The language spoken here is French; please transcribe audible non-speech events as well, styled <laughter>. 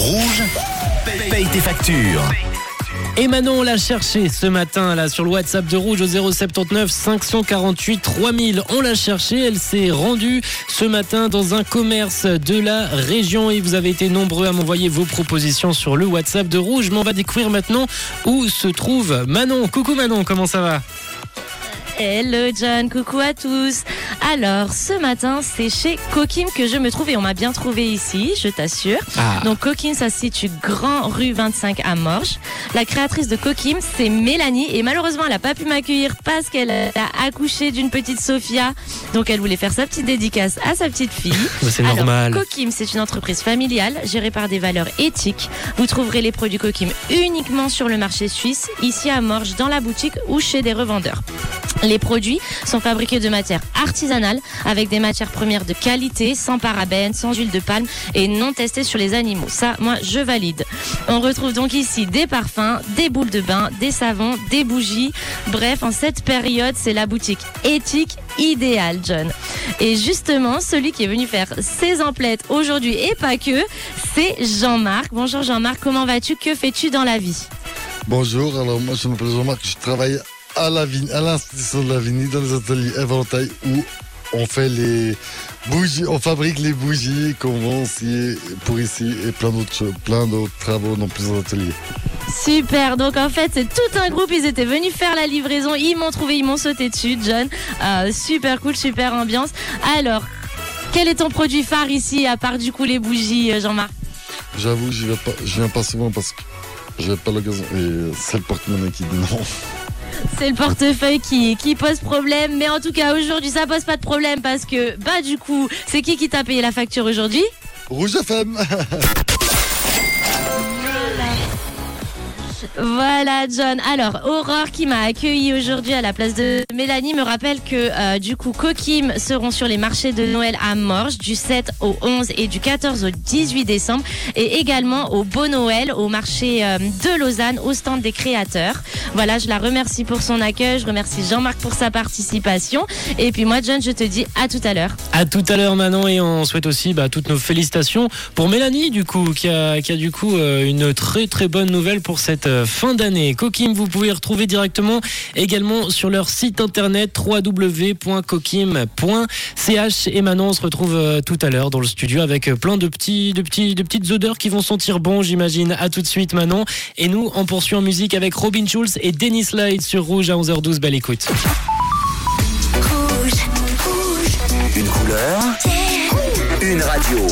Rouge, paye tes factures. Et Manon l'a cherché ce matin là sur le WhatsApp de Rouge au 079 548 3000. On l'a cherché, elle s'est rendue ce matin dans un commerce de la région et vous avez été nombreux à m'envoyer vos propositions sur le WhatsApp de Rouge. Mais on va découvrir maintenant où se trouve Manon. Coucou Manon, comment ça va? Hello John, coucou à tous. Alors ce matin c'est chez Coquim que je me trouve et on m'a bien trouvé ici, je t'assure. Ah. Donc Coquim ça se situe Grand Rue 25 à Morges. La créatrice de Coquim c'est Mélanie et malheureusement elle n'a pas pu m'accueillir parce qu'elle a accouché d'une petite Sophia. Donc elle voulait faire sa petite dédicace à sa petite fille. <laughs> C'est normal. Coquim, c'est une entreprise familiale gérée par des valeurs éthiques. Vous trouverez les produits Coquim uniquement sur le marché suisse, ici à Morges, dans la boutique ou chez des revendeurs. Les produits sont fabriqués de matières artisanales avec des matières premières de qualité, sans parabènes, sans huile de palme et non testées sur les animaux. Ça, moi, je valide. On retrouve donc ici des parfums, des boules de bain, des savons, des bougies. Bref, en cette période, c'est la boutique éthique idéale, John. Et justement, celui qui est venu faire ses emplettes aujourd'hui et pas que, c'est Jean-Marc. Bonjour Jean-Marc, comment vas-tu? Que fais-tu dans la vie? Bonjour, alors moi je m'appelle Jean-Marc, je travaille à la vigne, à l'institution de la Vigne, dans les ateliers Éventail où on fait les bougies, on fabrique les bougies qu'on vend aussi pour ici et plein d'autres plein d'autres travaux dans plusieurs ateliers. Super, donc en fait c'est tout un groupe, ils étaient venus faire la livraison, ils m'ont trouvé, ils m'ont sauté dessus, John. Euh, super cool, super ambiance. Alors, quel est ton produit phare ici, à part du coup les bougies, euh, Jean-Marc? J'avoue, je viens pas, je viens pas souvent parce que j'ai pas l'occasion et c'est le porte-monnaie qui dit non. C'est le portefeuille qui, pose problème, mais en tout cas aujourd'hui ça pose pas de problème parce que, bah du coup, c'est qui qui t'a payé la facture aujourd'hui? Rouge FM <laughs> Voilà John. Alors Aurore qui m'a accueilli aujourd'hui à la place de Mélanie me rappelle que euh, du coup Coquim seront sur les marchés de Noël à Morges du 7 au 11 et du 14 au 18 décembre et également au Beau Noël au marché euh, de Lausanne au stand des créateurs. Voilà, je la remercie pour son accueil, je remercie Jean-Marc pour sa participation et puis moi John, je te dis à tout à l'heure. À tout à l'heure Manon et on souhaite aussi bah, toutes nos félicitations pour Mélanie du coup qui a, du coup euh, une très très bonne nouvelle pour cette fin d'année. Coquim vous pouvez retrouver directement également sur leur site internet www.coquim.ch et Manon on se retrouve euh, tout à l'heure dans le studio avec euh, plein de petits de petits de petites odeurs qui vont sentir bon j'imagine. À tout de suite Manon et nous on poursuit en musique avec Robin Schulz et Dennis Light sur Rouge à 11h12 belle écoute. Une couleur, une radio.